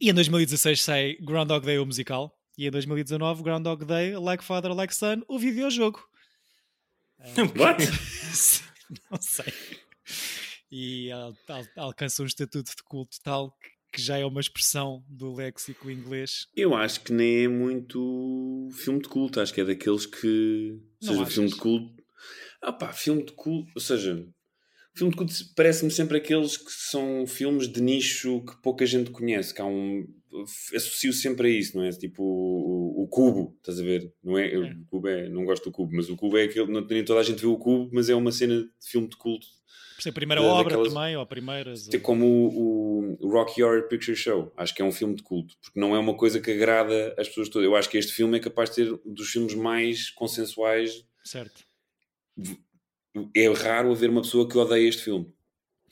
E em 2016 sai Groundhog Day o musical e em 2019 Groundhog Day Like Father Like Son o videojogo What? não sei. E al al alcança um estatuto de culto tal que já é uma expressão do léxico inglês. Eu acho que nem é muito filme de culto, acho que é daqueles que. Ou seja, filme de culto. Ah pá, filme de culto. Ou seja, filme de culto parece-me sempre aqueles que são filmes de nicho que pouca gente conhece, que há um associo sempre a isso, não é? Tipo o, o, cubo, estás a ver? Não é, é. O cubo é, não gosto do cubo, mas o cubo é aquele, não, nem toda a gente vê o cubo, mas é uma cena de filme de culto. Por ser a primeira da, obra daquelas, também, ou a primeira. É como o, o, Rocky Horror Picture Show, acho que é um filme de culto, porque não é uma coisa que agrada as pessoas todas. Eu acho que este filme é capaz de ser dos filmes mais consensuais. Certo. É raro haver uma pessoa que odeia este filme.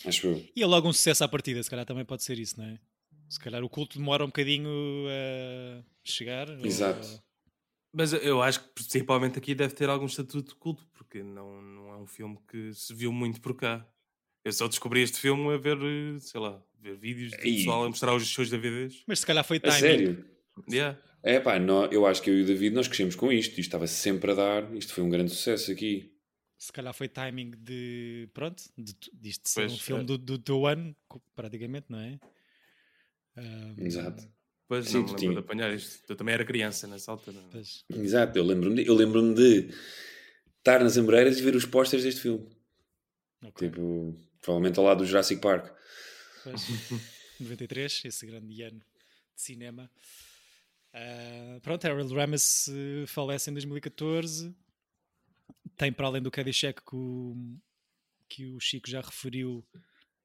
Acho eu. E é logo um sucesso à partida, se calhar também pode ser isso, não é? Se calhar o culto demora um bocadinho a chegar. Exato. Ou... Mas eu acho que principalmente aqui deve ter algum estatuto de culto, porque não, não é um filme que se viu muito por cá. Eu só descobri este filme a ver, sei lá, ver vídeos de pessoal a mostrar os shows da DVDs. Mas se calhar foi timing. A sério? Yeah. É pá, não, eu acho que eu e o David nós crescemos com isto. Isto estava sempre a dar. Isto foi um grande sucesso aqui. Se calhar foi timing de. Pronto, de, disto ser pois, um filme é. do, do teu ano, praticamente, não é? Um, Exato. Pois Sim, não me lembro tinha... de apanhar isto. Eu também era criança nessa altura. Pois. Exato, eu lembro-me de, eu lembro de estar nas Amoreiras e ver os pósteres deste filme. Okay. Tipo, provavelmente ao lado do Jurassic Park. Pois. 93, esse grande ano de cinema. Uh, pronto, Harold Ramis uh, falece em 2014. Tem, para além do Caddyshack, que o, que o Chico já referiu,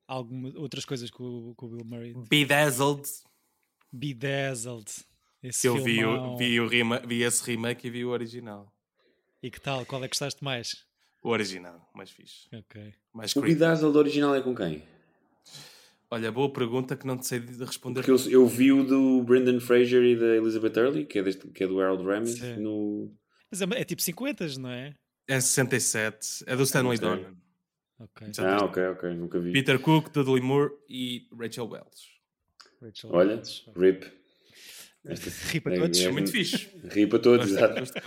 algumas outras coisas com, com o Bill Murray. Bedazzled. Bedazzled. Esse eu vi, o, vi, o rima, vi esse remake e vi o original. E que tal? Qual é que gostaste mais? O original, mais fixe. Ok. Mais o Bedazzled original é com quem? Olha, boa pergunta que não te sei responder. Porque eu, eu vi o do Brendan Fraser e da Elizabeth Early, que é, deste, que é do Harold Ramis, no... Mas é, é, tipo 50, não é? É 67. É do Stanley okay. Donen. Okay. Ah, ok, ok, nunca vi. Peter Cook, Dudley Moore e Rachel Wells. Rachel Olha, Wells. RIP. RIP a todos. É, é, muito fixe. RIP a todos, exato.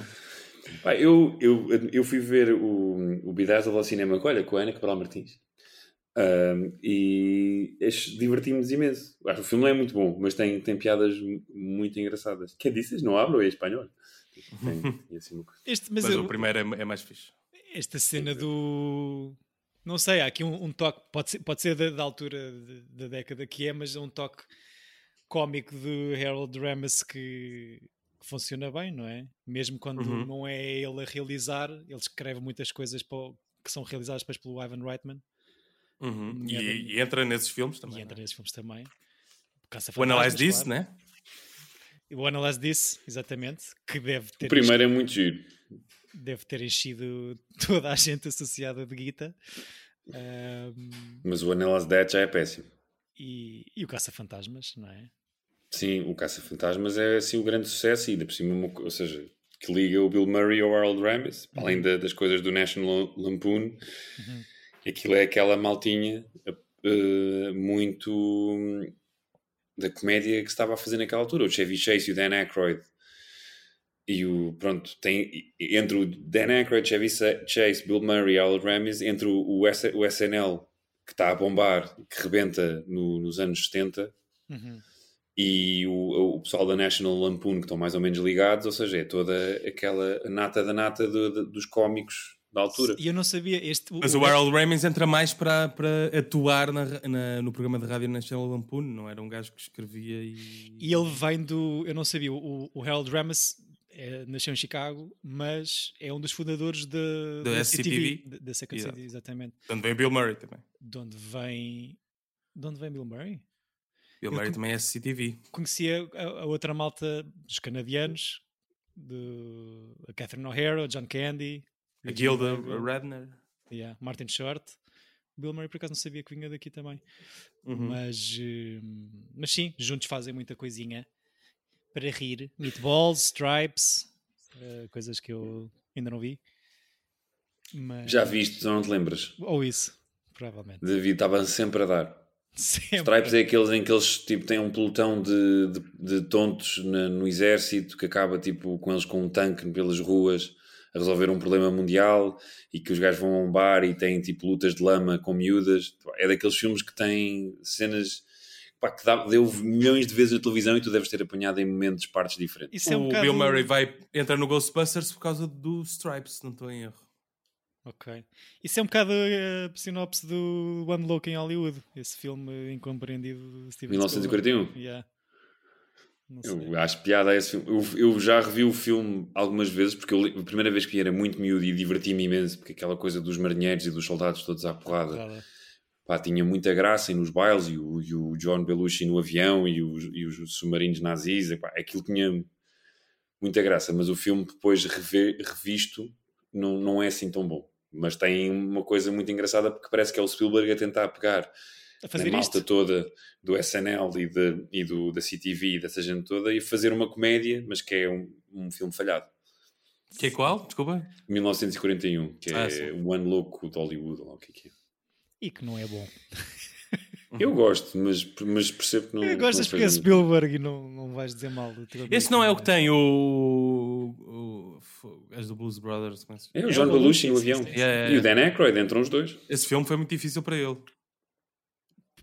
Eu, eu, eu fui ver o, o Bedazzle ao cinema com, olha, com a Ana Cabral Martins. Um, e divertimos imenso. Acho que o filme não é muito bom, mas tem, tem piadas muito engraçadas. Que disse? Não hablo é espanhol. Tem, assim este, mas, mas eu, o primeiro é, é, mais fixe. Esta cena do. Não sei, há aqui um, um toque, pode ser, pode ser da, da altura de, da década que é, mas é um toque cómico do Harold Ramis que, que funciona bem, não é? Mesmo quando uhum. não é ele a realizar, ele escreve muitas coisas para, que são realizadas depois pelo Ivan Reitman. Uhum. E, e, entra nesses filmes também. E entra é? nesses filmes também. O Analyze This, claro. né? O Analyze This, exatamente. Que deve ter. O primeiro enchido, é muito giro. Deve ter enchido toda a gente associada de guita. Um, Mas o Analyze That já é péssimo. E, e o Caça-Fantasmas, não é? Sim, o Caça-Fantasmas é assim o grande sucesso e ainda por cima, ou seja, que liga o Bill Murray ao Harold Ramis, uhum. além da, das coisas do National Lampoon. Uhum. Aquilo é aquela maltinha uh, muito hum, da comédia que se estava a fazer naquela altura. O Chevy Chase e o Dan Aykroyd. E o, pronto, tem entre o Dan Aykroyd, Chevy Chase, Bill Murray e Harold Ramis, entre o, o, o SNL, que está a bombar, que rebenta no, nos anos 70, uhum e o, o pessoal da National Lampoon que estão mais ou menos ligados, ou seja, é toda aquela nata da nata de, de, dos cómicos da altura. E eu não sabia este. Mas o, o Harold Ramis entra mais para, para atuar na, na, no programa de rádio National Lampoon, não era um gajo que escrevia e. E ele vem do. Eu não sabia, o, o Harold Ramis é, nasceu em Chicago, mas é um dos fundadores de, da SCTV, da Second yeah. City, exatamente. De onde vem Bill Murray também. De onde vem. De onde vem Bill Murray? Bill Murray também é CTV. Conhecia a, a, outra malta dos canadianos, de, a Catherine O'Hara, John Candy, a Gilda Radner, yeah, Martin Short. Bill Murray por acaso não sabia que vinha daqui também. Uhum. Mas, hum, mas sim, juntos fazem muita coisinha para rir. Meatballs, stripes, uh, coisas que eu ainda não vi. Mas... Já viste, não te lembras? Ou isso, provavelmente. David estava sempre a dar. Sempre. Stripes é aqueles em que eles tipo, têm um pelotão de, de, de tontos na, no exército que acaba tipo, com eles com um tanque pelas ruas a resolver um problema mundial e que os gajos vão a um bar e têm tipo lutas de lama com miúdas. É daqueles filmes que têm cenas pá, que dá, deu milhões de vezes na televisão e tu deves ter apanhado em momentos, partes diferentes. É um o bocado... Bill Murray vai entrar no Ghostbusters por causa do Stripes, não estou em erro. Ok. Isso é um bocado a sinopse do One Look em Hollywood, esse filme incompreendido de Steven 1941? Yeah. Eu acho piada a esse filme. Eu, eu, já revi o filme algumas vezes, porque eu, a primeira vez que vi era muito miúdo e diverti-me imenso, porque aquela coisa dos marinheiros e dos soldados todos à porrada pá, tinha muita graça e nos bailes, e o, e o John Belushi no avião e os, e os submarinos nazis, pá, aquilo tinha muita graça, mas o filme depois rever, revisto não, não é assim tão bom mas tem uma coisa muito engraçada porque parece que é o Spielberg a tentar pegar a, fazer a malta isto. toda do SNL e, de, e do, da CTV e dessa gente toda e fazer uma comédia, mas que é um, um filme falhado. Que é qual? Desculpa. 1941, que ah, é o One Louco de Hollywood, ou o que é que é. E que não é bom. Eu gosto, mas, mas percebo que não. Eu gostas porque é Spielberg e não, não vais dizer mal. Esse não é o que tem o. o, o do Blues Brothers. É, é o John Belushi no avião. E o Dan Aykroyd, entram os dois. Esse filme foi muito difícil para ele.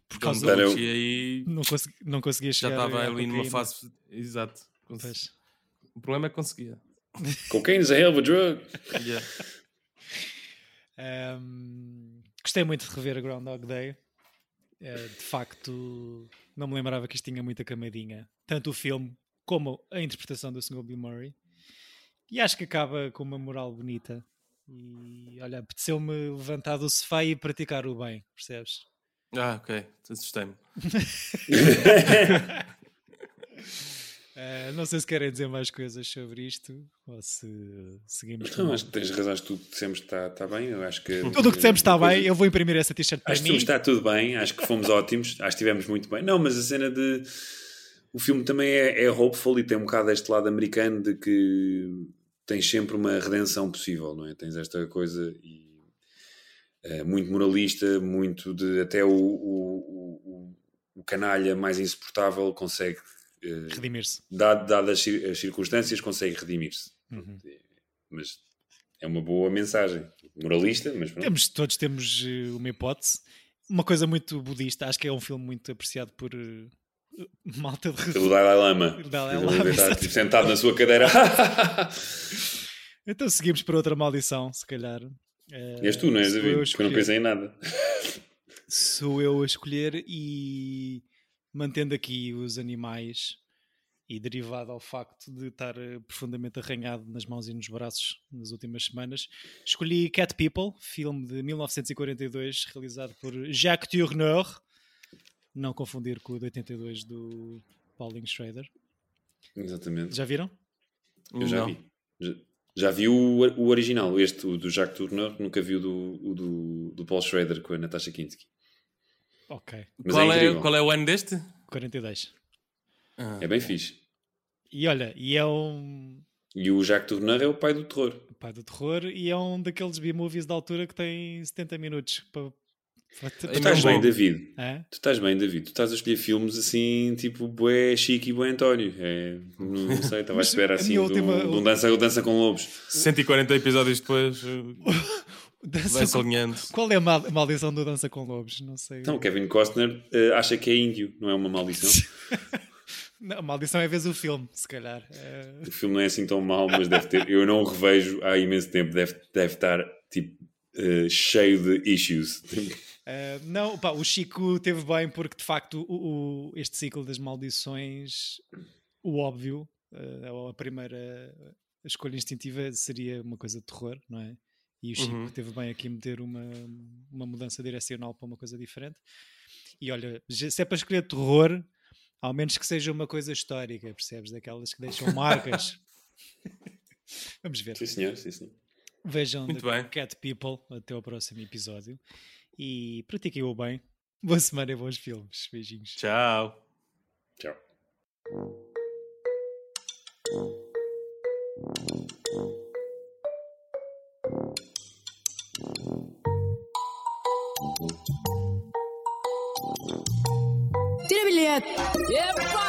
Por causa do eu... aí... não, consegui, não conseguia chegar. Já estava ali numa fase. Exato. O problema é que conseguia. Cocaine is a hell of a drug. Yeah. Um, gostei muito de rever a Groundhog Day. É, de facto, não me lembrava que isto tinha muita camadinha. Tanto o filme como a interpretação do Sr. Bill Murray. E acho que acaba com uma moral bonita. E olha, apeteceu-me levantar do sofá e praticar o bem, percebes? Ah, ok, assustei-me. Uh, não sei se querem dizer mais coisas sobre isto ou se seguimos. Não, acho que tens razão, acho que tudo que dissemos está, está bem. Eu acho que, tudo o que dissemos está bem. Eu vou imprimir essa t-shirt para acho mim. Acho que está tudo bem, acho que fomos ótimos, acho que estivemos muito bem. Não, mas a cena de. O filme também é, é hopeful e tem um bocado este lado americano de que tens sempre uma redenção possível, não é? Tens esta coisa e. É, muito moralista, muito de. Até o, o, o, o canalha mais insuportável consegue eh, redimir-se. Dadas as circunstâncias, consegue redimir-se. Uhum. Mas é uma boa mensagem. Moralista, mas pronto. Temos, todos temos uh, uma hipótese. Uma coisa muito budista, acho que é um filme muito apreciado por uh, malta de Pelo Dalai Lama. Dalai Lama está, tipo, sentado na sua cadeira. então seguimos para outra maldição, se calhar. Uh, És tu, não és, David? Porque eu não pensei em nada. Sou eu a escolher e mantendo aqui os animais e derivado ao facto de estar eh, profundamente arranhado nas mãos e nos braços nas últimas semanas, escolhi Cat People, filme de 1942 realizado por Jacques Tourneur, não confundir com o de 82 do Pauline Schrader. Exatamente. Já viram? Eu já não. vi. Já, já, vi o, o original, este o do Jacques Tourneur, nunca vi o do, o do, do Paul Schrader com a Natasha Kinski. Ok. Mas qual, é, é qual é o ano deste? 42. Ah. É bem fixe. E olha, e é um. E o Jacques Tourneur é o pai do terror. O pai do terror e é um daqueles B-movies da altura que tem 70 minutos para. Tu estás bem, David. É? Tu estás bem, David. Tu estás a escolher filmes assim, tipo Bué Chique e Bué António. É, não, sei, estava à espera assim de última... um, dança, dança com Lobos. 140 episódios depois. Vai com... Qual é a maldição do Dança com Lobos? Não sei. Então, Kevin Costner uh, acha que é índio, não é uma maldição? não, a maldição é ver o filme, se calhar. Uh... O filme não é assim tão mau, mas deve ter. Eu não o revejo há imenso tempo, deve, deve estar tipo uh, cheio de issues. não, pá, o Chico teve bem porque de facto o, o, este ciclo das maldições, o óbvio, a primeira escolha instintiva seria uma coisa de terror, não é? E o Chico uhum. teve bem aqui meter uma, uma mudança direcional para uma coisa diferente. E olha, se é para escolher terror, ao menos que seja uma coisa histórica, percebes? Daquelas que deixam marcas. Vamos ver. Sim, senhor, sim, senhor. Vejam Muito The bem. Cat People até ao próximo episódio. E pratiquem o bem. Boa semana e bons filmes. Beijinhos. Tchau. Tchau. Tira bilhete! Epa!